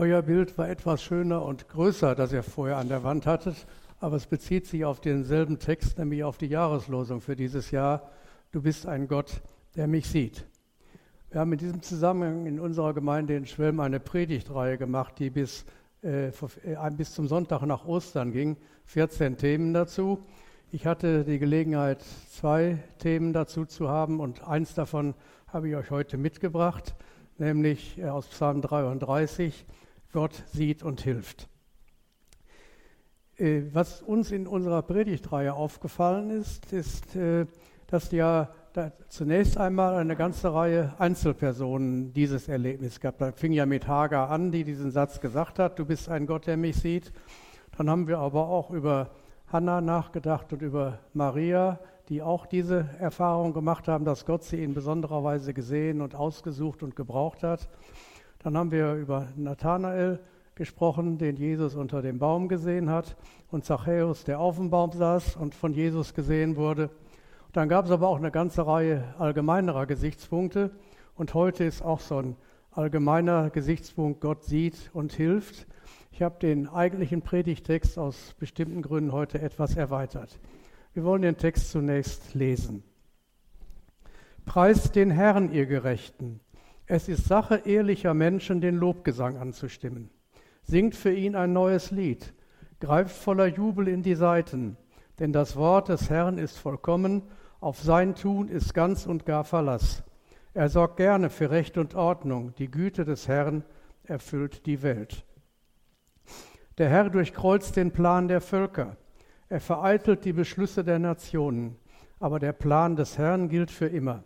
Euer Bild war etwas schöner und größer, das ihr vorher an der Wand hattet, aber es bezieht sich auf denselben Text, nämlich auf die Jahreslosung für dieses Jahr. Du bist ein Gott, der mich sieht. Wir haben in diesem Zusammenhang in unserer Gemeinde in Schwelm eine Predigtreihe gemacht, die bis, äh, äh bis zum Sonntag nach Ostern ging. 14 Themen dazu. Ich hatte die Gelegenheit, zwei Themen dazu zu haben und eins davon habe ich euch heute mitgebracht, nämlich äh, aus Psalm 33, Gott sieht und hilft. Äh, was uns in unserer Predigtreihe aufgefallen ist, ist, äh, dass ja zunächst einmal eine ganze Reihe Einzelpersonen dieses Erlebnis gab. Da fing ja mit Hagar an, die diesen Satz gesagt hat, du bist ein Gott, der mich sieht. Dann haben wir aber auch über Hannah nachgedacht und über Maria, die auch diese Erfahrung gemacht haben, dass Gott sie in besonderer Weise gesehen und ausgesucht und gebraucht hat. Dann haben wir über Nathanael gesprochen, den Jesus unter dem Baum gesehen hat, und Zachäus, der auf dem Baum saß und von Jesus gesehen wurde. Dann gab es aber auch eine ganze Reihe allgemeinerer Gesichtspunkte. Und heute ist auch so ein allgemeiner Gesichtspunkt, Gott sieht und hilft. Ich habe den eigentlichen Predigtext aus bestimmten Gründen heute etwas erweitert. Wir wollen den Text zunächst lesen. Preist den Herrn, ihr Gerechten. Es ist Sache ehrlicher Menschen, den Lobgesang anzustimmen. Singt für ihn ein neues Lied. Greift voller Jubel in die Saiten. Denn das Wort des Herrn ist vollkommen, auf sein Tun ist ganz und gar Verlass. Er sorgt gerne für Recht und Ordnung. Die Güte des Herrn erfüllt die Welt. Der Herr durchkreuzt den Plan der Völker. Er vereitelt die Beschlüsse der Nationen. Aber der Plan des Herrn gilt für immer.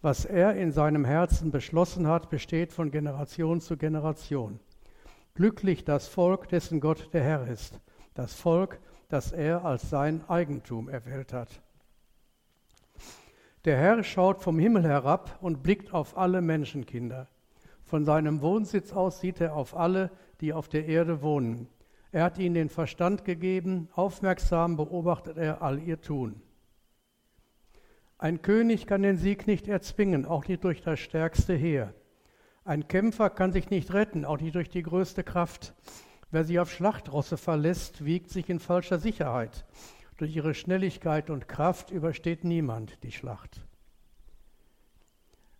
Was er in seinem Herzen beschlossen hat, besteht von Generation zu Generation. Glücklich das Volk, dessen Gott der Herr ist. Das Volk, das er als sein Eigentum erwählt hat. Der Herr schaut vom Himmel herab und blickt auf alle Menschenkinder. Von seinem Wohnsitz aus sieht er auf alle, die auf der Erde wohnen. Er hat ihnen den Verstand gegeben, aufmerksam beobachtet er all ihr Tun. Ein König kann den Sieg nicht erzwingen, auch nicht durch das stärkste Heer. Ein Kämpfer kann sich nicht retten, auch nicht durch die größte Kraft. Wer sich auf Schlachtrosse verlässt, wiegt sich in falscher Sicherheit. Durch ihre Schnelligkeit und Kraft übersteht niemand die Schlacht.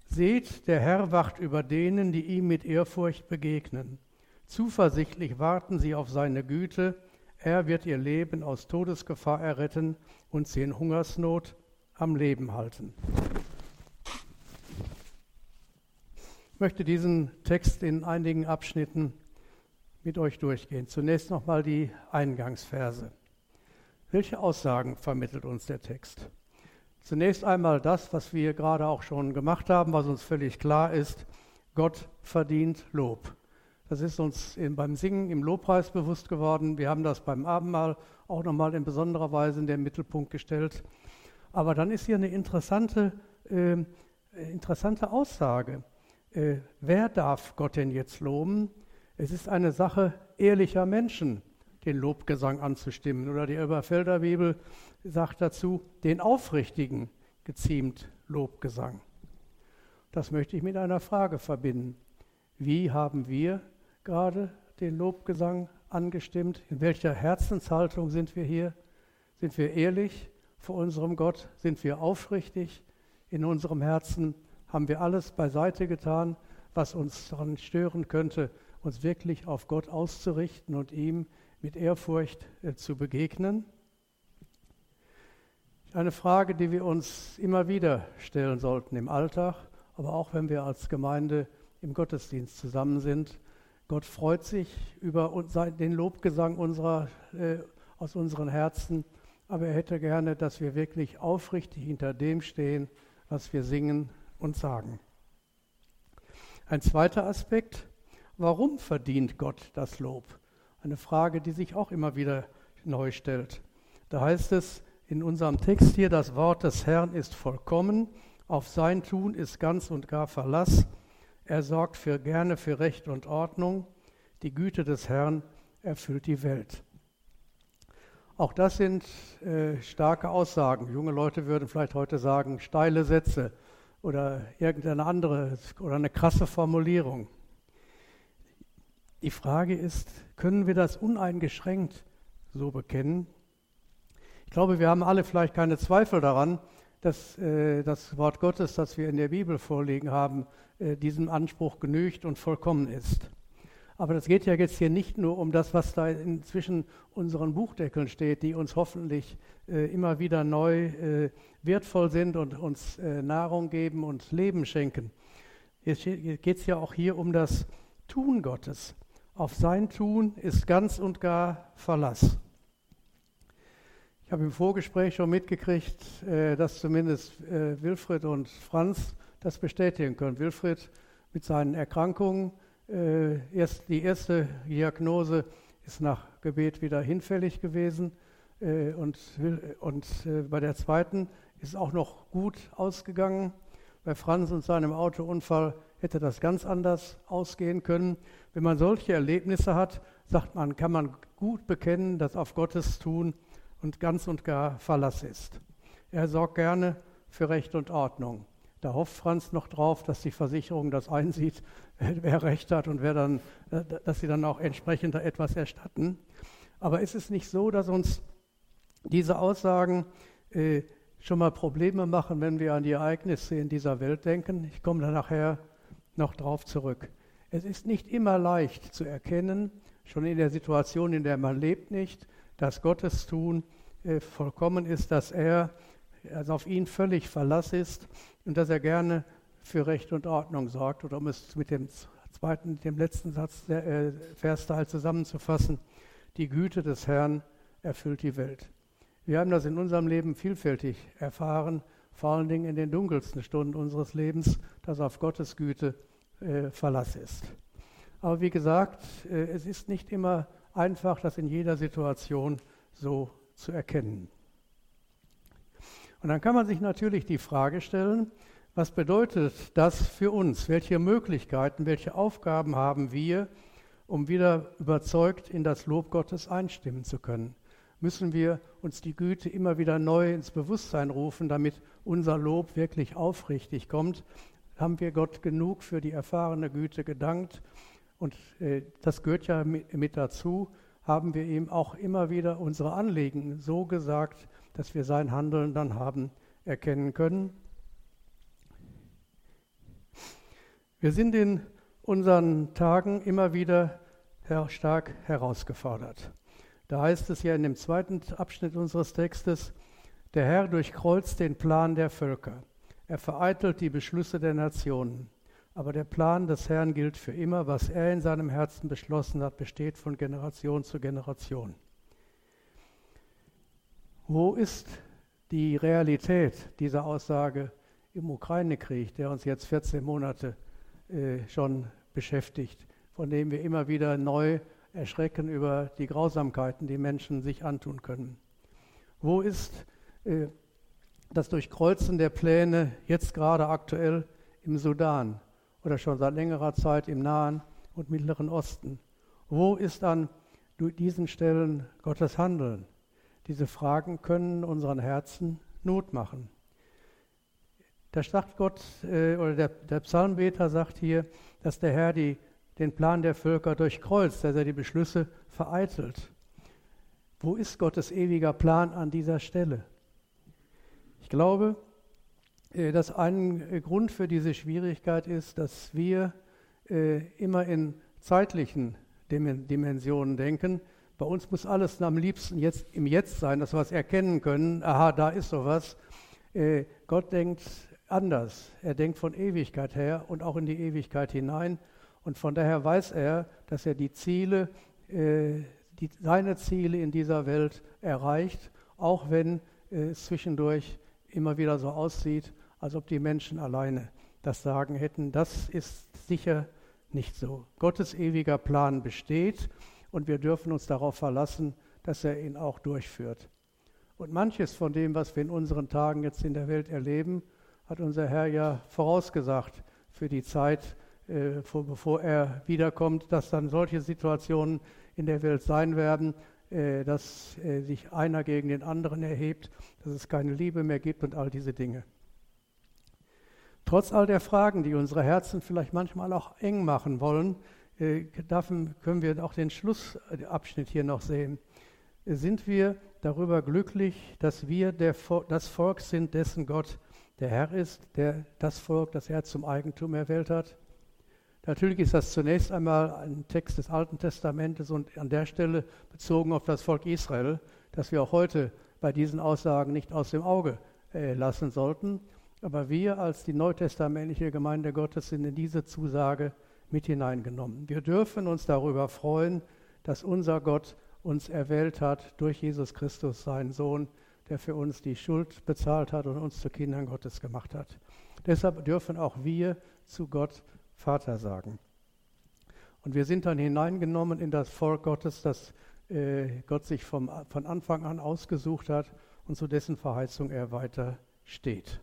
Seht, der Herr wacht über denen, die ihm mit Ehrfurcht begegnen. Zuversichtlich warten sie auf seine Güte. Er wird ihr Leben aus Todesgefahr erretten und sie in Hungersnot am Leben halten. Ich möchte diesen Text in einigen Abschnitten mit euch durchgehen. Zunächst nochmal die Eingangsverse. Welche Aussagen vermittelt uns der Text? Zunächst einmal das, was wir gerade auch schon gemacht haben, was uns völlig klar ist. Gott verdient Lob. Das ist uns beim Singen im Lobpreis bewusst geworden. Wir haben das beim Abendmahl auch nochmal in besonderer Weise in den Mittelpunkt gestellt. Aber dann ist hier eine interessante, äh, interessante Aussage. Äh, wer darf Gott denn jetzt loben? Es ist eine Sache ehrlicher Menschen, den Lobgesang anzustimmen. Oder die Elberfelder Bibel sagt dazu, den Aufrichtigen geziemt Lobgesang. Das möchte ich mit einer Frage verbinden. Wie haben wir gerade den Lobgesang angestimmt? In welcher Herzenshaltung sind wir hier? Sind wir ehrlich vor unserem Gott? Sind wir aufrichtig in unserem Herzen? Haben wir alles beiseite getan, was uns daran stören könnte, uns wirklich auf Gott auszurichten und ihm mit Ehrfurcht äh, zu begegnen? Eine Frage, die wir uns immer wieder stellen sollten im Alltag, aber auch wenn wir als Gemeinde im Gottesdienst zusammen sind. Gott freut sich über den Lobgesang unserer, äh, aus unseren Herzen, aber er hätte gerne, dass wir wirklich aufrichtig hinter dem stehen, was wir singen und sagen. Ein zweiter Aspekt, warum verdient Gott das Lob? Eine Frage, die sich auch immer wieder neu stellt. Da heißt es in unserem Text hier, das Wort des Herrn ist vollkommen, auf sein Tun ist ganz und gar Verlass. Er sorgt für, gerne für Recht und Ordnung. Die Güte des Herrn erfüllt die Welt. Auch das sind äh, starke Aussagen. Junge Leute würden vielleicht heute sagen, steile Sätze oder irgendeine andere oder eine krasse Formulierung. die Frage ist, können wir das uneingeschränkt so bekennen? Ich glaube, wir haben alle vielleicht keine Zweifel daran, dass äh, das Wort Gottes, das wir in der Bibel vorliegen haben, äh, diesem Anspruch genügt und vollkommen ist. Aber das geht ja jetzt hier nicht nur um das, was da inzwischen unseren Buchdeckeln steht, die uns hoffentlich äh, immer wieder neu äh, wertvoll sind und uns äh, Nahrung geben und Leben schenken. Jetzt geht es ja auch hier um das Tun Gottes. Auf sein Tun ist ganz und gar Verlass. Ich habe im Vorgespräch schon mitgekriegt, äh, dass zumindest äh, Wilfried und Franz das bestätigen können. Wilfried mit seinen Erkrankungen äh, erst die erste Diagnose ist nach Gebet wieder hinfällig gewesen äh, und, und äh, bei der zweiten ist auch noch gut ausgegangen. Bei Franz und seinem Autounfall hätte das ganz anders ausgehen können. Wenn man solche Erlebnisse hat, sagt man, kann man gut bekennen, dass auf Gottes Tun und ganz und gar Verlass ist. Er sorgt gerne für Recht und Ordnung. Da hofft Franz noch drauf, dass die Versicherung das einsieht, wer Recht hat und wer dann, äh, dass sie dann auch entsprechend etwas erstatten. Aber ist es nicht so, dass uns diese Aussagen äh, schon mal Probleme machen, wenn wir an die Ereignisse in dieser Welt denken? Ich komme da nachher noch drauf zurück. Es ist nicht immer leicht zu erkennen, schon in der Situation, in der man lebt, nicht, dass Gottes Tun äh, vollkommen ist, dass er also auf ihn völlig Verlass ist und dass er gerne für Recht und Ordnung sorgt. Oder um es mit dem zweiten, dem letzten Satz der äh, Versteil zusammenzufassen, die Güte des Herrn erfüllt die Welt. Wir haben das in unserem Leben vielfältig erfahren, vor allen Dingen in den dunkelsten Stunden unseres Lebens, dass auf Gottes Güte äh, Verlass ist. Aber wie gesagt, äh, es ist nicht immer einfach, das in jeder Situation so zu erkennen. Und dann kann man sich natürlich die Frage stellen, was bedeutet das für uns? Welche Möglichkeiten, welche Aufgaben haben wir, um wieder überzeugt in das Lob Gottes einstimmen zu können? Müssen wir uns die Güte immer wieder neu ins Bewusstsein rufen, damit unser Lob wirklich aufrichtig kommt? Haben wir Gott genug für die erfahrene Güte gedankt? Und äh, das gehört ja mit, mit dazu, haben wir ihm auch immer wieder unsere Anliegen so gesagt, dass wir sein Handeln dann haben erkennen können. Wir sind in unseren Tagen immer wieder stark herausgefordert. Da heißt es ja in dem zweiten Abschnitt unseres Textes, der Herr durchkreuzt den Plan der Völker. Er vereitelt die Beschlüsse der Nationen. Aber der Plan des Herrn gilt für immer. Was er in seinem Herzen beschlossen hat, besteht von Generation zu Generation. Wo ist die Realität dieser Aussage im Ukraine-Krieg, der uns jetzt 14 Monate schon beschäftigt, von dem wir immer wieder neu erschrecken über die Grausamkeiten, die Menschen sich antun können? Wo ist äh, das Durchkreuzen der Pläne jetzt gerade aktuell im Sudan oder schon seit längerer Zeit im Nahen und Mittleren Osten? Wo ist an diesen Stellen Gottes Handeln? Diese Fragen können unseren Herzen Not machen. Da sagt Gott, äh, oder der, der, Psalmbeter sagt hier, dass der Herr die, den Plan der Völker durchkreuzt, dass er die Beschlüsse vereitelt. Wo ist Gottes ewiger Plan an dieser Stelle? Ich glaube, äh, dass ein Grund für diese Schwierigkeit ist, dass wir äh, immer in zeitlichen Dimensionen denken bei uns muss alles am liebsten jetzt im Jetzt sein, dass wir es erkennen können. Aha, da ist sowas. Äh, Gott denkt anders. Er denkt von Ewigkeit her und auch in die Ewigkeit hinein. Und von daher weiß er, dass er die Ziele, äh, die, seine Ziele in dieser Welt erreicht, auch wenn äh, es zwischendurch immer wieder so aussieht, als ob die Menschen alleine das Sagen hätten. Das ist sicher nicht so. Gottes ewiger Plan besteht und wir dürfen uns darauf verlassen, dass er ihn auch durchführt. Und manches von dem, was wir in unseren Tagen jetzt in der Welt erleben, hat unser Herr ja vorausgesagt für die Zeit, äh, vor, bevor er wiederkommt, dass dann solche Situationen in der Welt sein werden, äh, dass äh, sich einer gegen den anderen erhebt, dass es keine Liebe mehr gibt und all diese Dinge. Trotz all der Fragen, die unsere Herzen vielleicht manchmal auch eng machen wollen, äh, können wir auch den Schlussabschnitt hier noch sehen. Sind wir darüber glücklich, dass wir der, das Volk sind, dessen Gott der Herr ist, der das Volk, das er zum Eigentum erwählt hat? Natürlich ist das zunächst einmal ein Text des Alten Testamentes und an der Stelle bezogen auf das Volk Israel, das wir auch heute bei diesen Aussagen nicht aus dem Auge äh, lassen sollten. Aber wir als die neutestamentliche Gemeinde Gottes sind in diese Zusage mit hineingenommen. Wir dürfen uns darüber freuen, dass unser Gott uns erwählt hat durch Jesus Christus, seinen Sohn, der für uns die Schuld bezahlt hat und uns zu Kindern Gottes gemacht hat. Deshalb dürfen auch wir zu Gott Vater sagen. Und wir sind dann hineingenommen in das Volk Gottes, das äh, Gott sich vom, von Anfang an ausgesucht hat und zu dessen Verheißung er weiter steht.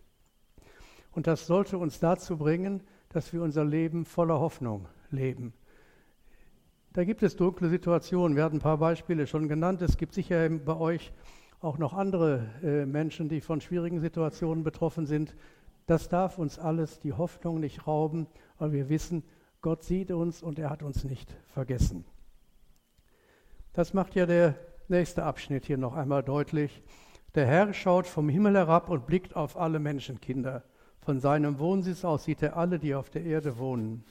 Und das sollte uns dazu bringen, dass wir unser Leben voller Hoffnung leben. Da gibt es dunkle Situationen. Wir hatten ein paar Beispiele schon genannt. Es gibt sicher bei euch auch noch andere äh, Menschen, die von schwierigen Situationen betroffen sind. Das darf uns alles die Hoffnung nicht rauben, weil wir wissen, Gott sieht uns und er hat uns nicht vergessen. Das macht ja der nächste Abschnitt hier noch einmal deutlich. Der Herr schaut vom Himmel herab und blickt auf alle Menschenkinder. Von seinem Wohnsitz aus sieht er alle, die auf der Erde wohnen.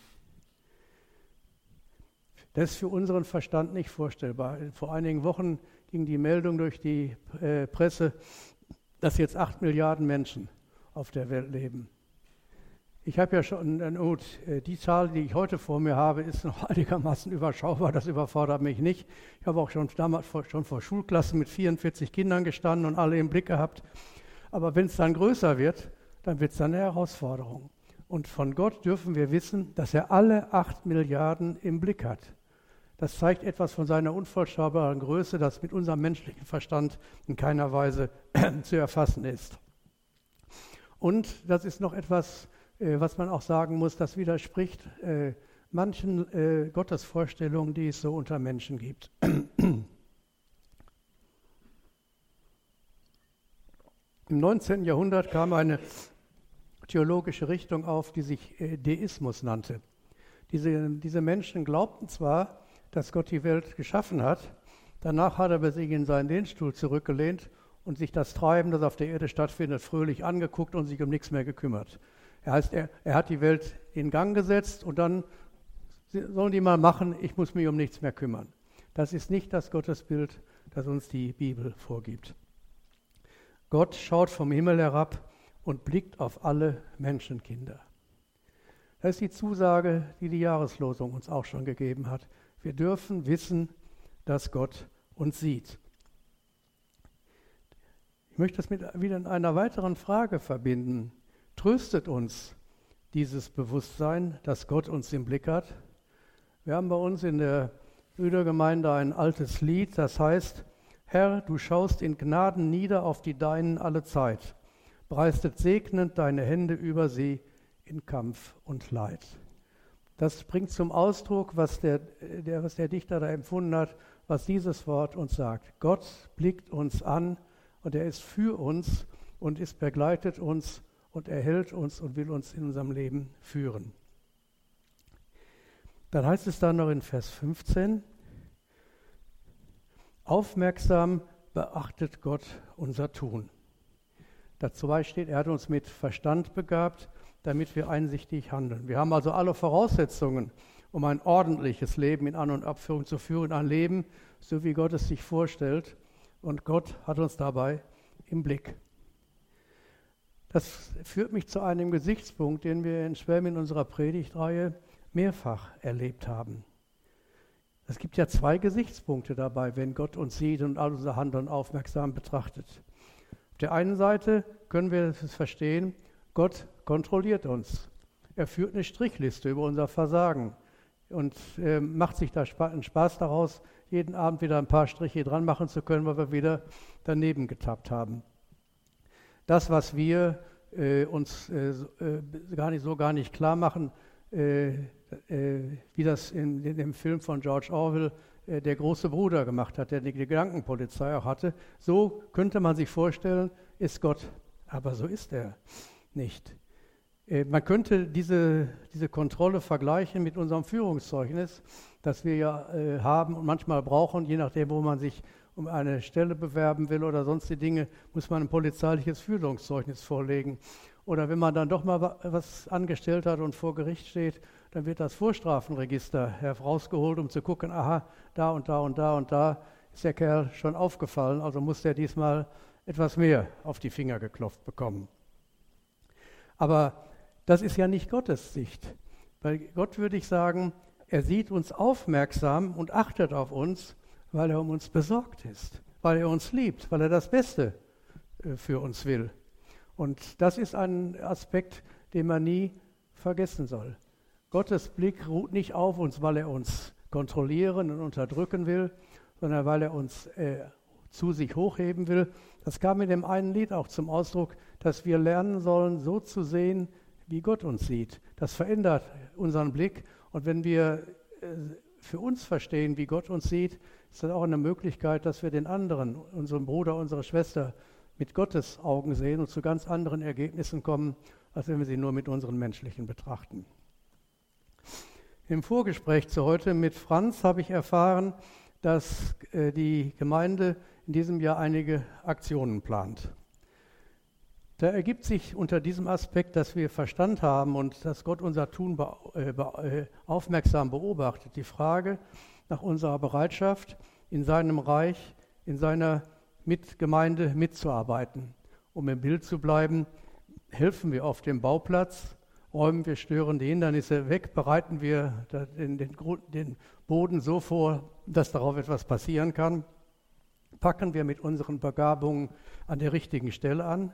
Das ist für unseren Verstand nicht vorstellbar. Vor einigen Wochen ging die Meldung durch die äh, Presse, dass jetzt acht Milliarden Menschen auf der Welt leben. Ich habe ja schon, äh, die Zahl, die ich heute vor mir habe, ist noch einigermaßen überschaubar, das überfordert mich nicht. Ich habe auch schon damals vor, schon vor Schulklassen mit 44 Kindern gestanden und alle im Blick gehabt. Aber wenn es dann größer wird, dann wird es eine Herausforderung. Und von Gott dürfen wir wissen, dass er alle acht Milliarden im Blick hat. Das zeigt etwas von seiner unvollstreckbaren Größe, das mit unserem menschlichen Verstand in keiner Weise zu erfassen ist. Und das ist noch etwas, äh, was man auch sagen muss, das widerspricht äh, manchen äh, Gottesvorstellungen, die es so unter Menschen gibt. Im 19. Jahrhundert kam eine theologische Richtung auf, die sich Deismus nannte. Diese, diese Menschen glaubten zwar, dass Gott die Welt geschaffen hat, danach hat er sich in seinen Lehnstuhl zurückgelehnt und sich das Treiben, das auf der Erde stattfindet, fröhlich angeguckt und sich um nichts mehr gekümmert. Er heißt, er, er hat die Welt in Gang gesetzt und dann sollen die mal machen, ich muss mich um nichts mehr kümmern. Das ist nicht das Gottesbild, das uns die Bibel vorgibt. Gott schaut vom Himmel herab und blickt auf alle Menschenkinder. Das ist die Zusage, die die Jahreslosung uns auch schon gegeben hat. Wir dürfen wissen, dass Gott uns sieht. Ich möchte das mit wieder in einer weiteren Frage verbinden. Tröstet uns dieses Bewusstsein, dass Gott uns im Blick hat? Wir haben bei uns in der Brüdergemeinde ein altes Lied, das heißt, Herr, du schaust in Gnaden nieder auf die Deinen alle Zeit, breistet segnend deine Hände über sie in Kampf und Leid. Das bringt zum Ausdruck, was der, der, was der Dichter da empfunden hat, was dieses Wort uns sagt. Gott blickt uns an und er ist für uns und ist begleitet uns und erhält uns und will uns in unserem Leben führen. Dann heißt es dann noch in Vers 15, aufmerksam beachtet Gott unser Tun. Dazu steht, er hat uns mit Verstand begabt, damit wir einsichtig handeln. Wir haben also alle Voraussetzungen, um ein ordentliches Leben in An- und Abführung zu führen, ein Leben, so wie Gott es sich vorstellt. Und Gott hat uns dabei im Blick. Das führt mich zu einem Gesichtspunkt, den wir in Schwelm in unserer Predigtreihe mehrfach erlebt haben. Es gibt ja zwei Gesichtspunkte dabei, wenn Gott uns sieht und all unser Handeln aufmerksam betrachtet. Auf der einen Seite können wir es verstehen, Gott kontrolliert uns. Er führt eine Strichliste über unser Versagen und äh, macht sich da einen Spaß daraus, jeden Abend wieder ein paar Striche dran machen zu können, weil wir wieder daneben getappt haben. Das, was wir äh, uns äh, äh gar nicht so gar nicht klar machen, äh, äh, wie das in, in, dem Film von George Orwell der große Bruder gemacht hat, der die Gedankenpolizei auch hatte, so könnte man sich vorstellen, ist Gott. Aber so ist er nicht. Äh, man könnte diese, diese Kontrolle vergleichen mit unserem Führungszeugnis, das wir ja äh, haben und manchmal brauchen, je nachdem, wo man sich um eine Stelle bewerben will oder sonst die Dinge, muss man ein polizeiliches Führungszeugnis vorlegen. Oder wenn man dann doch mal was angestellt hat und vor Gericht steht, dann wird das Vorstrafenregister herausgeholt, um zu gucken, aha, da und da und da und da ist der Kerl schon aufgefallen, also muss der diesmal etwas mehr auf die Finger geklopft bekommen. Aber das ist ja nicht Gottes Sicht. Bei Gott würde ich sagen, er sieht uns aufmerksam und achtet auf uns, weil er um uns besorgt ist, weil er uns liebt, weil er das Beste äh, für uns will. Und das ist ein Aspekt, den man nie vergessen soll. Gottes Blick ruht nicht auf uns, weil er uns kontrollieren und unterdrücken will, sondern weil er uns äh, zu sich hochheben will. Das kam in dem einen Lied auch zum Ausdruck, dass wir lernen sollen, so zu sehen, wie Gott uns sieht. Das verändert unseren Blick. Und wenn wir äh, für uns verstehen, wie Gott uns sieht, ist das auch eine Möglichkeit, dass wir den anderen, unseren Bruder, unsere Schwester, mit Gottes Augen sehen und zu ganz anderen Ergebnissen kommen, als wenn wir sie nur mit unseren menschlichen betrachten. Im Vorgespräch zu heute mit Franz habe ich erfahren, dass äh, die Gemeinde in diesem Jahr einige Aktionen plant. Da ergibt sich unter diesem Aspekt, dass wir Verstand haben und dass Gott unser Tun be äh, be äh, aufmerksam beobachtet, die Frage nach unserer Bereitschaft, in seinem Reich, in seiner Mitgemeinde mitzuarbeiten. Um im Bild zu bleiben, helfen wir auf dem Bauplatz, räumen wir störende Hindernisse weg, bereiten wir den, den, den Boden so vor, dass darauf etwas passieren kann, packen wir mit unseren Begabungen an der richtigen Stelle an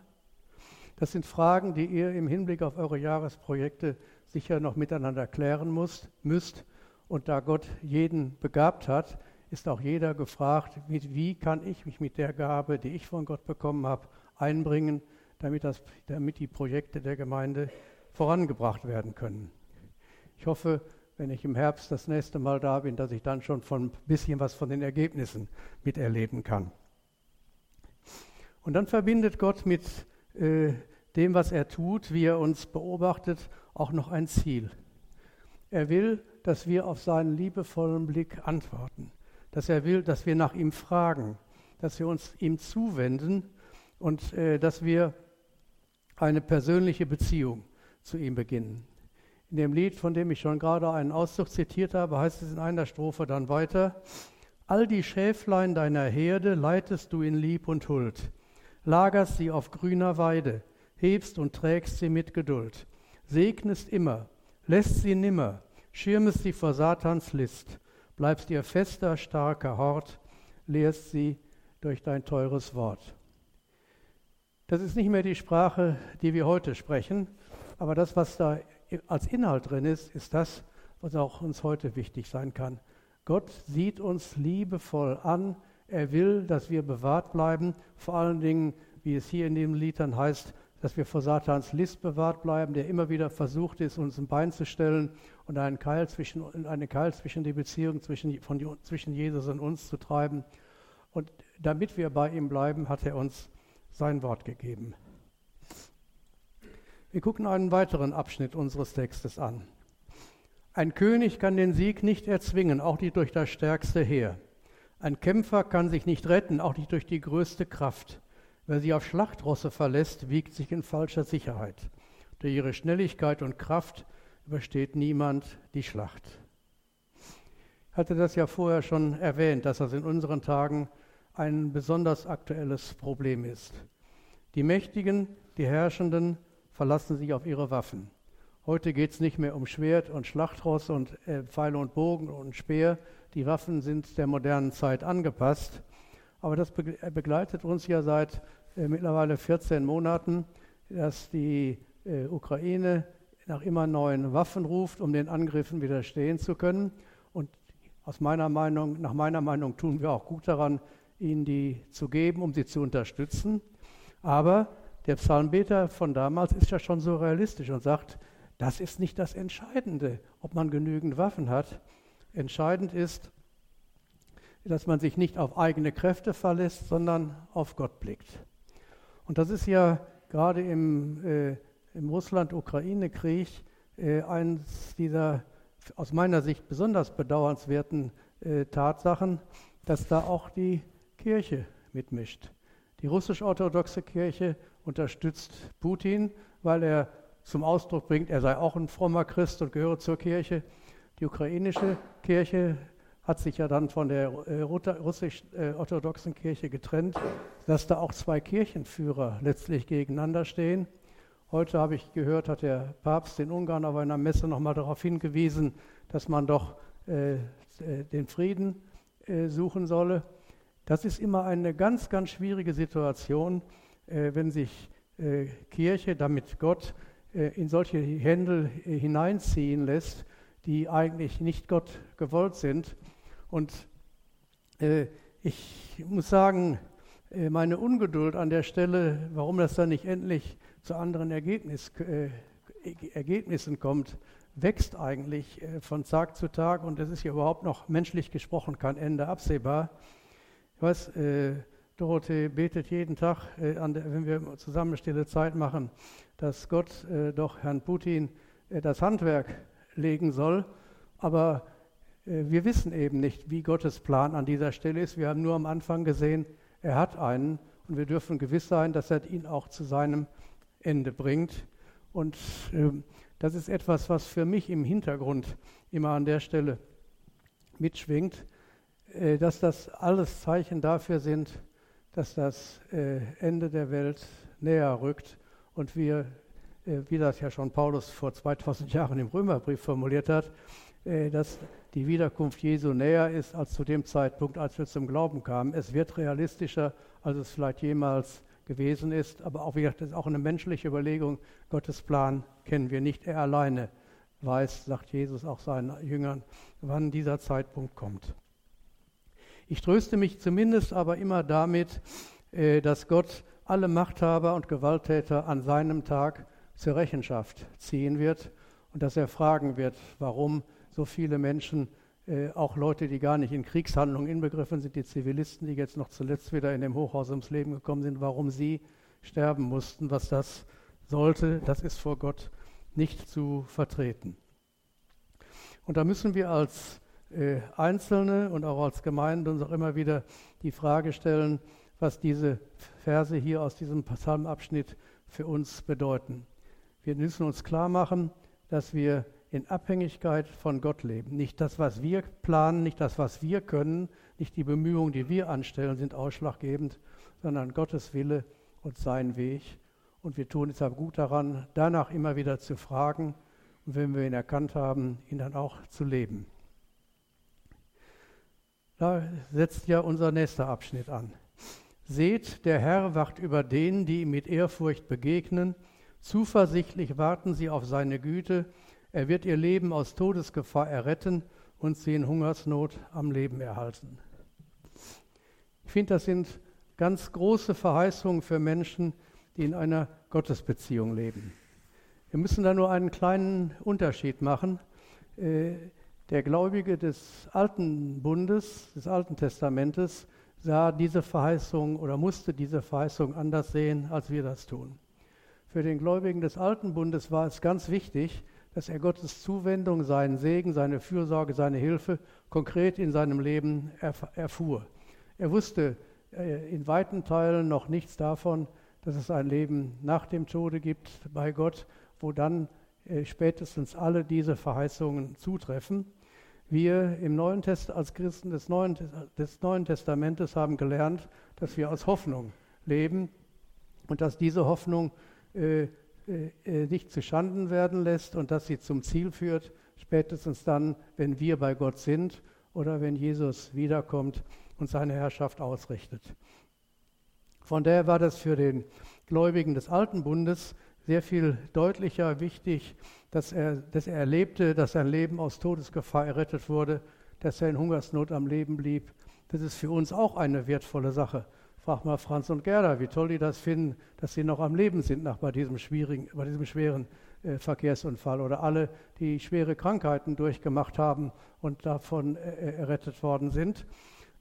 das sind Fragen, die ihr im Hinblick auf eure Jahresprojekte sicher noch miteinander klären müsst. müsst. Und da Gott jeden begabt hat, ist auch jeder gefragt, wie kann ich mich mit der Gabe, die ich von Gott bekommen habe, einbringen, damit, das, damit die Projekte der Gemeinde vorangebracht werden können. Ich hoffe, wenn ich im Herbst das nächste Mal da bin, dass ich dann schon von ein bisschen was von den Ergebnissen miterleben kann. Und dann verbindet Gott mit äh, dem, was er tut, wie er uns beobachtet, auch noch ein Ziel. Er will, dass wir auf seinen liebevollen Blick antworten, dass er will, dass wir nach ihm fragen, dass wir uns ihm zuwenden und äh, dass wir eine persönliche Beziehung zu ihm beginnen. In dem Lied, von dem ich schon gerade einen Auszug zitiert habe, heißt es in einer Strophe dann weiter, All die Schäflein deiner Herde leitest du in Lieb und Huld, lagerst sie auf grüner Weide, hebst und trägst sie mit Geduld, segnest immer, lässt sie nimmer, schirmest sie vor Satans List, bleibst ihr fester, starker Hort, lehrst sie durch dein teures Wort. Das ist nicht mehr die Sprache, die wir heute sprechen, aber das, was da als Inhalt drin ist, ist das, was auch uns heute wichtig sein kann. Gott sieht uns liebevoll an. Er will, dass wir bewahrt bleiben, vor allen Dingen, wie es hier in dem Lied dann heißt, dass wir vor Satans List bewahrt bleiben, der immer wieder versucht ist, uns ein Bein zu stellen und einen Keil zwischen, eine Keil zwischen die Beziehung zwischen, von, zwischen Jesus und uns zu treiben. Und damit wir bei ihm bleiben, hat er uns sein Wort gegeben. Wir gucken einen weiteren Abschnitt unseres Textes an. Ein König kann den Sieg nicht erzwingen, auch nicht durch das stärkste Heer. Ein Kämpfer kann sich nicht retten, auch nicht durch die größte Kraft. Wer sich auf Schlachtrosse verlässt, wiegt sich in falscher Sicherheit. Durch ihre Schnelligkeit und Kraft übersteht niemand die Schlacht. Ich hatte das ja vorher schon erwähnt, dass das in unseren Tagen ein besonders aktuelles Problem ist. Die Mächtigen, die Herrschenden verlassen sich auf ihre Waffen. Heute geht es nicht mehr um Schwert und Schlachtross und äh, Pfeile und Bogen und Speer. Die Waffen sind der modernen Zeit angepasst. Aber das begleitet uns ja seit äh, mittlerweile 14 Monaten, dass die äh, Ukraine nach immer neuen Waffen ruft, um den Angriffen widerstehen zu können. Und aus meiner Meinung, nach meiner Meinung tun wir auch gut daran, ihnen die zu geben, um sie zu unterstützen. Aber der Psalmbeter von damals ist ja schon so realistisch und sagt, das ist nicht das Entscheidende, ob man genügend Waffen hat. Entscheidend ist, dass man sich nicht auf eigene Kräfte verlässt, sondern auf Gott blickt. Und das ist ja gerade im äh, im Russland-Ukraine-Krieg äh, eines dieser aus meiner Sicht besonders bedauernswerten äh, Tatsachen, dass da auch die Kirche mitmischt. Die russisch-orthodoxe Kirche unterstützt Putin, weil er zum Ausdruck bringt, er sei auch ein frommer Christ und gehöre zur Kirche. Die ukrainische Kirche hat sich ja dann von der äh, russisch-orthodoxen Kirche getrennt, dass da auch zwei Kirchenführer letztlich gegeneinander stehen. Heute habe ich gehört, hat der Papst in Ungarn auf einer Messe nochmal darauf hingewiesen, dass man doch äh, äh, den Frieden äh, suchen solle. Das ist immer eine ganz, ganz schwierige Situation, äh, wenn sich äh, Kirche, damit Gott, in solche Händel hineinziehen lässt, die eigentlich nicht Gott gewollt sind. Und äh, ich muss sagen, äh, meine Ungeduld an der Stelle, warum das dann nicht endlich zu anderen Ergebnis, äh, Ergebnissen kommt, wächst eigentlich äh, von Tag zu Tag und es ist ja überhaupt noch menschlich gesprochen kein Ende absehbar. Ich weiß, äh, Dorothee betet jeden Tag, äh, der, wenn wir zusammen stille Zeit machen, dass Gott doch Herrn Putin das Handwerk legen soll. Aber äh, wir wissen eben nicht, wie Gottes Plan an dieser Stelle ist. Wir haben nur am Anfang gesehen, er hat einen und wir dürfen gewiss sein, dass er ihn auch zu seinem Ende bringt. Und äh, das ist etwas, was für mich im Hintergrund immer an der Stelle mitschwingt, äh, dass das alles Zeichen dafür sind, dass das äh, Ende der Welt näher rückt und wir, wie das ja schon Paulus vor 2000 Jahren im Römerbrief formuliert hat, äh, dass die Wiederkunft Jesu näher ist als zu dem Zeitpunkt, als wir zum Glauben kamen. Es wird realistischer, als es vielleicht jemals gewesen ist, aber auch, das ist auch eine menschliche Überlegung. Gottes Plan kennen wir nicht. Er alleine weiß, sagt Jesus auch seinen Jüngern, wann dieser Zeitpunkt kommt. Ich tröste mich zumindest aber immer damit, äh, dass Gott alle Machthaber und Gewalttäter an seinem Tag zur Rechenschaft ziehen wird und dass er fragen wird, warum so viele Menschen, äh, auch Leute, die gar nicht in Kriegshandlungen inbegriffen sind, die Zivilisten, die jetzt noch zuletzt wieder in dem Hochhaus ums Leben gekommen sind, warum sie sterben mussten, was das sollte, das ist vor Gott nicht zu vertreten. Und da müssen wir als äh, Einzelne und auch als Gemeinde uns auch immer wieder die Frage stellen, was diese Verse hier aus diesem Psalmabschnitt für uns bedeuten. Wir müssen uns klar machen, dass wir in Abhängigkeit von Gott leben. Nicht das, was wir planen, nicht das, was wir können, nicht die Bemühungen, die wir anstellen, sind ausschlaggebend, sondern Gottes Wille und sein Weg. Und wir tun deshalb gut daran, danach immer wieder zu fragen und wenn wir ihn erkannt haben, ihn dann auch zu leben. Da setzt ja unser nächster Abschnitt an. Seht, der Herr wacht über denen, die ihm mit Ehrfurcht begegnen. Zuversichtlich warten sie auf seine Güte er wird ihr Leben aus Todesgefahr erretten und sie in Hungersnot am Leben erhalten. Ich finde, das sind ganz große Verheißungen für Menschen, die in einer Gottesbeziehung leben. Wir müssen da nur einen kleinen Unterschied machen. Äh, der Gläubige des Alten Bundes, des Alten Testamentes, sah diese Verheißung oder musste diese Verheißung anders sehen, als wir das tun. Für den Gläubigen des Alten Bundes war es ganz wichtig, dass er Gottes Zuwendung, seinen Segen, seine Fürsorge, seine Hilfe konkret in seinem Leben erfuhr. Er wusste äh, in weiten Teilen noch nichts davon, dass es ein Leben nach dem Tode gibt bei Gott, wo dann äh, spätestens alle diese Verheißungen zutreffen. Wir im Neuen Test als Christen des Neuen, des Neuen Testamentes haben gelernt, dass wir aus Hoffnung leben und dass diese Hoffnung äh, äh, äh, nicht zu Schanden werden lässt und dass sie zum Ziel führt, spätestens dann, wenn wir bei Gott sind oder wenn Jesus wiederkommt und seine Herrschaft ausrichtet. Von daher war das für den Gläubigen des Alten Bundes sehr viel deutlicher wichtig, dass er, dass er erlebte, dass sein Leben aus Todesgefahr errettet wurde, dass er in Hungersnot am Leben blieb. Das ist für uns auch eine wertvolle Sache. Frag mal Franz und Gerda, wie toll die das finden, dass sie noch am Leben sind nach bei diesem, schwierigen, bei diesem schweren äh, Verkehrsunfall oder alle, die schwere Krankheiten durchgemacht haben und davon äh, äh, errettet worden sind.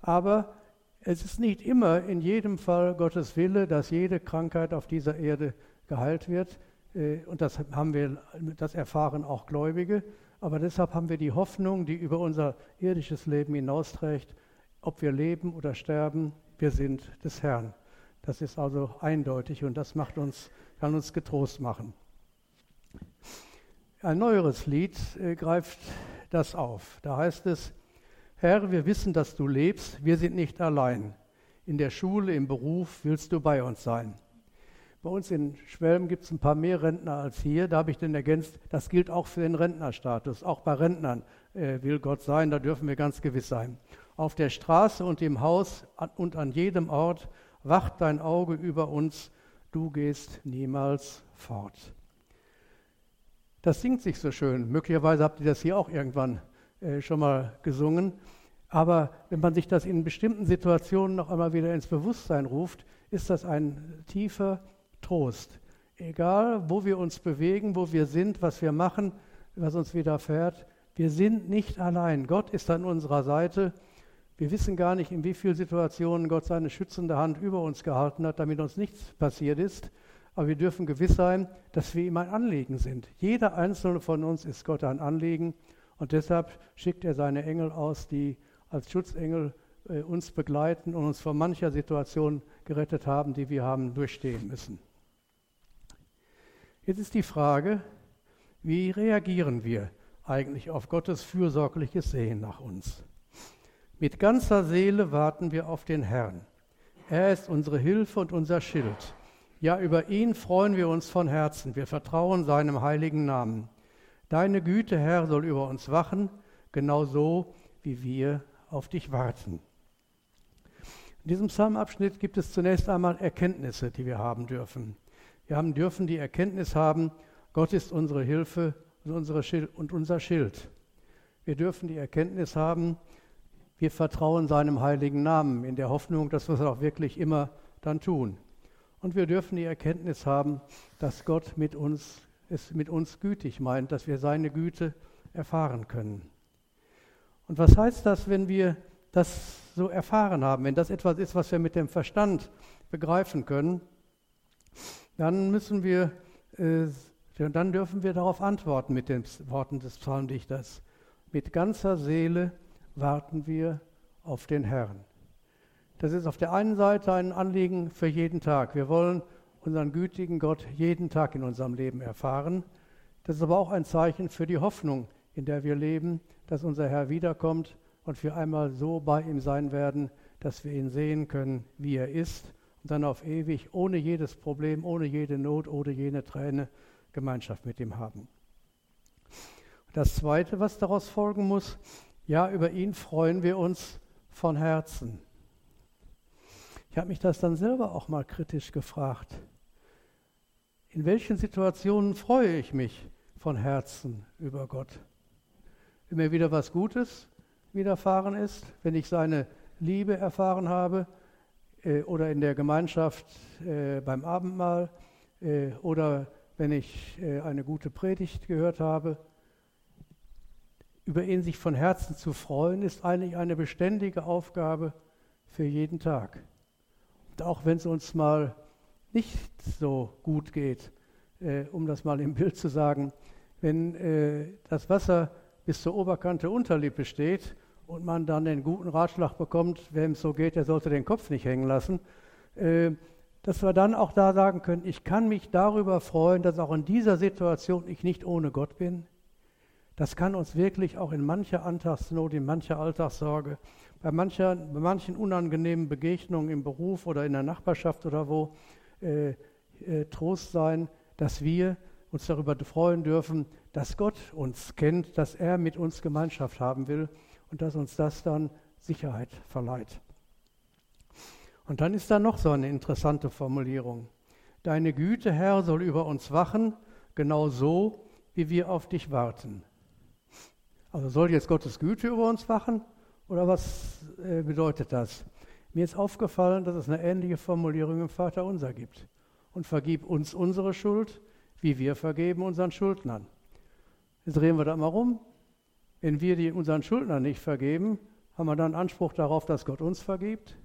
Aber es ist nicht immer in jedem Fall Gottes Wille, dass jede Krankheit auf dieser Erde geheilt wird. Äh, und das haben wir, das erfahren auch Gläubige. Aber deshalb haben wir die Hoffnung, die über unser irdisches Leben hinausträgt, ob wir leben oder sterben, wir sind des Herrn. Das ist also eindeutig und das macht uns, kann uns getrost machen. Ein neueres Lied äh, greift das auf. Da heißt es, Herr, wir wissen, dass du lebst, wir sind nicht allein. In der Schule, im Beruf willst du bei uns sein. Bei uns in Schwelm gibt es ein paar mehr Rentner als hier. Da habe ich dann ergänzt, das gilt auch für den Rentnerstatus. Auch bei Rentnern äh, will Gott sein, da dürfen wir ganz gewiss sein. Auf der Straße und im Haus und an jedem Ort wacht dein Auge über uns, du gehst niemals fort. Das singt sich so schön. Möglicherweise habt ihr das hier auch irgendwann äh, schon mal gesungen. Aber wenn man sich das in bestimmten Situationen noch einmal wieder ins Bewusstsein ruft, ist das ein tiefer Trost. Egal, wo wir uns bewegen, wo wir sind, was wir machen, was uns widerfährt, wir sind nicht allein. Gott ist an unserer Seite. Wir wissen gar nicht, in wie vielen Situationen Gott seine schützende Hand über uns gehalten hat, damit uns nichts passiert ist. Aber wir dürfen gewiss sein, dass wir ihm ein Anliegen sind. Jeder einzelne von uns ist Gott ein Anliegen. Und deshalb schickt er seine Engel aus, die als Schutzengel äh, uns begleiten und uns von mancher Situation gerettet haben, die wir haben durchstehen müssen. Jetzt ist die Frage, wie reagieren wir eigentlich auf Gottes fürsorgliches Sehen nach uns? Mit ganzer Seele warten wir auf den Herrn. Er ist unsere Hilfe und unser Schild. Ja, über ihn freuen wir uns von Herzen. Wir vertrauen seinem heiligen Namen. Deine Güte, Herr, soll über uns wachen, genauso wie wir auf dich warten. In diesem Psalmabschnitt gibt es zunächst einmal Erkenntnisse, die wir haben dürfen. Wir haben dürfen die Erkenntnis haben, Gott ist unsere Hilfe und, unsere Schild, und unser Schild. Wir dürfen die Erkenntnis haben, wir vertrauen seinem heiligen Namen in der Hoffnung, dass wir es auch wirklich immer dann tun. Und wir dürfen die Erkenntnis haben, dass Gott mit uns, es mit uns gütig meint, dass wir seine Güte erfahren können. Und was heißt das, wenn wir das so erfahren haben, wenn das etwas ist, was wir mit dem Verstand begreifen können, dann müssen wir, äh, dann dürfen wir darauf antworten mit den Worten des Psalmdichters. Mit ganzer Seele warten wir auf den Herrn. Das ist auf der einen Seite ein Anliegen für jeden Tag. Wir wollen unseren gütigen Gott jeden Tag in unserem Leben erfahren. Das ist aber auch ein Zeichen für die Hoffnung, in der wir leben, dass unser Herr wiederkommt und wir einmal so bei ihm sein werden, dass wir ihn sehen können, wie er ist und dann auf ewig, ohne jedes Problem, ohne jede Not, ohne jene Träne Gemeinschaft mit ihm haben. Das Zweite, was daraus folgen muss, ja, über ihn freuen wir uns von Herzen. Ich habe mich das dann selber auch mal kritisch gefragt. In welchen Situationen freue ich mich von Herzen über Gott? Wenn mir wieder was Gutes widerfahren ist, wenn ich seine Liebe erfahren habe äh, oder in der Gemeinschaft äh, beim Abendmahl äh, oder wenn ich äh, eine gute Predigt gehört habe. Über ihn sich von Herzen zu freuen, ist eigentlich eine beständige Aufgabe für jeden Tag auch wenn es uns mal nicht so gut geht, äh, um das mal im Bild zu sagen, wenn äh, das Wasser bis zur Oberkante Unterlippe steht und man dann den guten Ratschlag bekommt, wem es so geht, der sollte den Kopf nicht hängen lassen, äh, dass wir dann auch da sagen können, ich kann mich darüber freuen, dass auch in dieser Situation ich nicht ohne Gott bin. Das kann uns wirklich auch in mancher Antragsnot, in mancher Alltagssorge bei, mancher, bei manchen unangenehmen Begegnungen im Beruf oder in der Nachbarschaft oder wo äh, äh, Trost sein, dass wir uns darüber freuen dürfen, dass Gott uns kennt, dass er mit uns Gemeinschaft haben will und dass uns das dann Sicherheit verleiht. Und dann ist da noch so eine interessante Formulierung. Deine Güte, Herr, soll über uns wachen, genau so, wie wir auf dich warten. Also soll jetzt Gottes Güte über uns wachen oder was äh, bedeutet das? Mir ist aufgefallen, dass es eine ähnliche Formulierung im Vater unser gibt. Und vergib uns unsere Schuld, wie wir vergeben unseren Schuldnern. Jetzt drehen wir da mal rum. Wenn wir die unseren Schuldnern nicht vergeben, haben wir dann Anspruch darauf, dass Gott uns vergibt?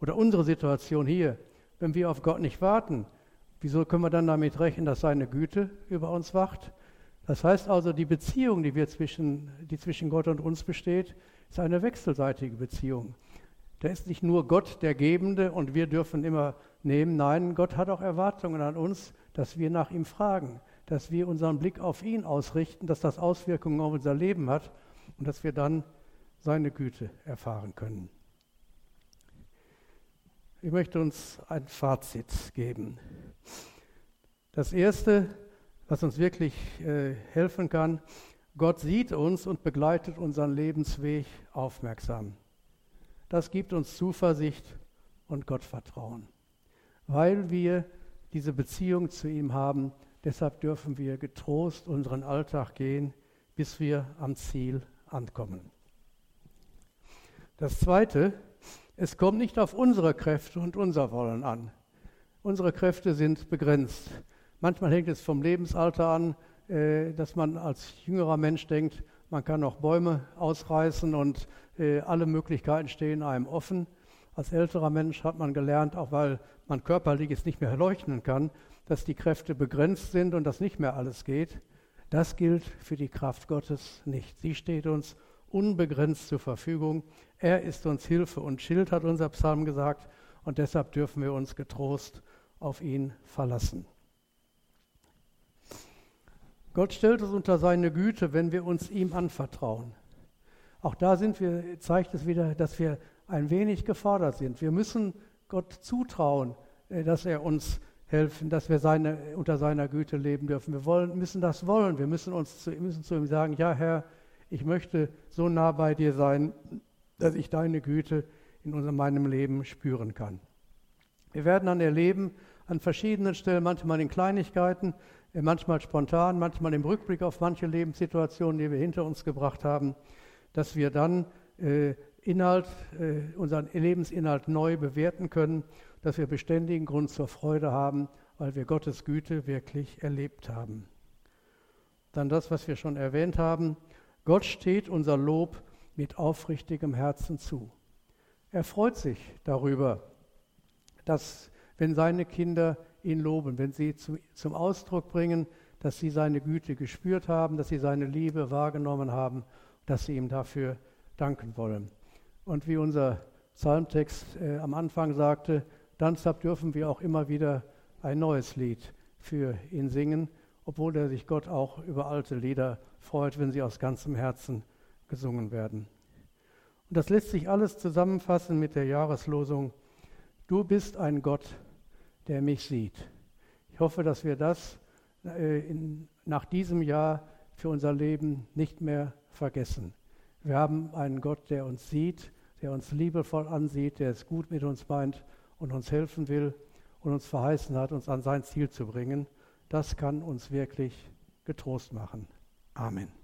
Oder unsere Situation hier, wenn wir auf Gott nicht warten, Wieso können wir dann damit rechnen, dass seine Güte über uns wacht? Das heißt also, die Beziehung, die, wir zwischen, die zwischen Gott und uns besteht, ist eine wechselseitige Beziehung. Da ist nicht nur Gott der Gebende und wir dürfen immer nehmen. Nein, Gott hat auch Erwartungen an uns, dass wir nach ihm fragen, dass wir unseren Blick auf ihn ausrichten, dass das Auswirkungen auf unser Leben hat und dass wir dann seine Güte erfahren können. Ich möchte uns ein Fazit geben. Das Erste, was uns wirklich äh, helfen kann, Gott sieht uns und begleitet unseren Lebensweg aufmerksam. Das gibt uns Zuversicht und Gottvertrauen, weil wir diese Beziehung zu ihm haben. Deshalb dürfen wir getrost unseren Alltag gehen, bis wir am Ziel ankommen. Das Zweite, es kommt nicht auf unsere Kräfte und unser Wollen an. Unsere Kräfte sind begrenzt. Manchmal hängt es vom Lebensalter an, äh, dass man als jüngerer Mensch denkt, man kann noch Bäume ausreißen und äh, alle Möglichkeiten stehen einem offen. Als älterer Mensch hat man gelernt, auch weil man körperlich es nicht mehr leuchten kann, dass die Kräfte begrenzt sind und dass nicht mehr alles geht. Das gilt für die Kraft Gottes nicht. Sie steht uns unbegrenzt zur Verfügung. Er ist uns Hilfe und Schild, hat unser Psalm gesagt, und deshalb dürfen wir uns getrost auf ihn verlassen. Gott stellt uns unter seine Güte, wenn wir uns ihm anvertrauen. Auch da sind wir, zeigt es wieder, dass wir ein wenig gefordert sind. Wir müssen Gott zutrauen, äh, dass er uns helfen, dass wir seine, unter seiner Güte leben dürfen. Wir wollen, müssen das wollen. Wir müssen uns zu, müssen zu ihm sagen, ja Herr, ich möchte so nah bei dir sein, dass ich deine Güte in unserem, meinem Leben spüren kann. Wir werden dann erleben, an verschiedenen Stellen, manchmal in Kleinigkeiten, manchmal spontan, manchmal im Rückblick auf manche Lebenssituationen, die wir hinter uns gebracht haben, dass wir dann äh, Inhalt, äh, unseren Lebensinhalt neu bewerten können, dass wir beständigen Grund zur Freude haben, weil wir Gottes Güte wirklich erlebt haben. Dann das, was wir schon erwähnt haben, Gott steht unser Lob mit aufrichtigem Herzen zu. Er freut sich darüber, dass wenn seine Kinder ihn loben, wenn sie zu, zum Ausdruck bringen, dass sie seine Güte gespürt haben, dass sie seine Liebe wahrgenommen haben, dass sie ihm dafür danken wollen. Und wie unser Psalmtext äh, am Anfang sagte, dann dürfen wir auch immer wieder ein neues Lied für ihn singen, obwohl er sich Gott auch über alte Lieder freut, wenn sie aus ganzem Herzen gesungen werden. Und das lässt sich alles zusammenfassen mit der Jahreslosung, du bist ein Gott, der mich sieht. Ich hoffe, dass wir das äh, in, nach diesem Jahr für unser Leben nicht mehr vergessen. Wir haben einen Gott, der uns sieht, der uns liebevoll ansieht, der es gut mit uns meint und uns helfen will und uns verheißen hat, uns an sein Ziel zu bringen. Das kann uns wirklich getrost machen. Amen.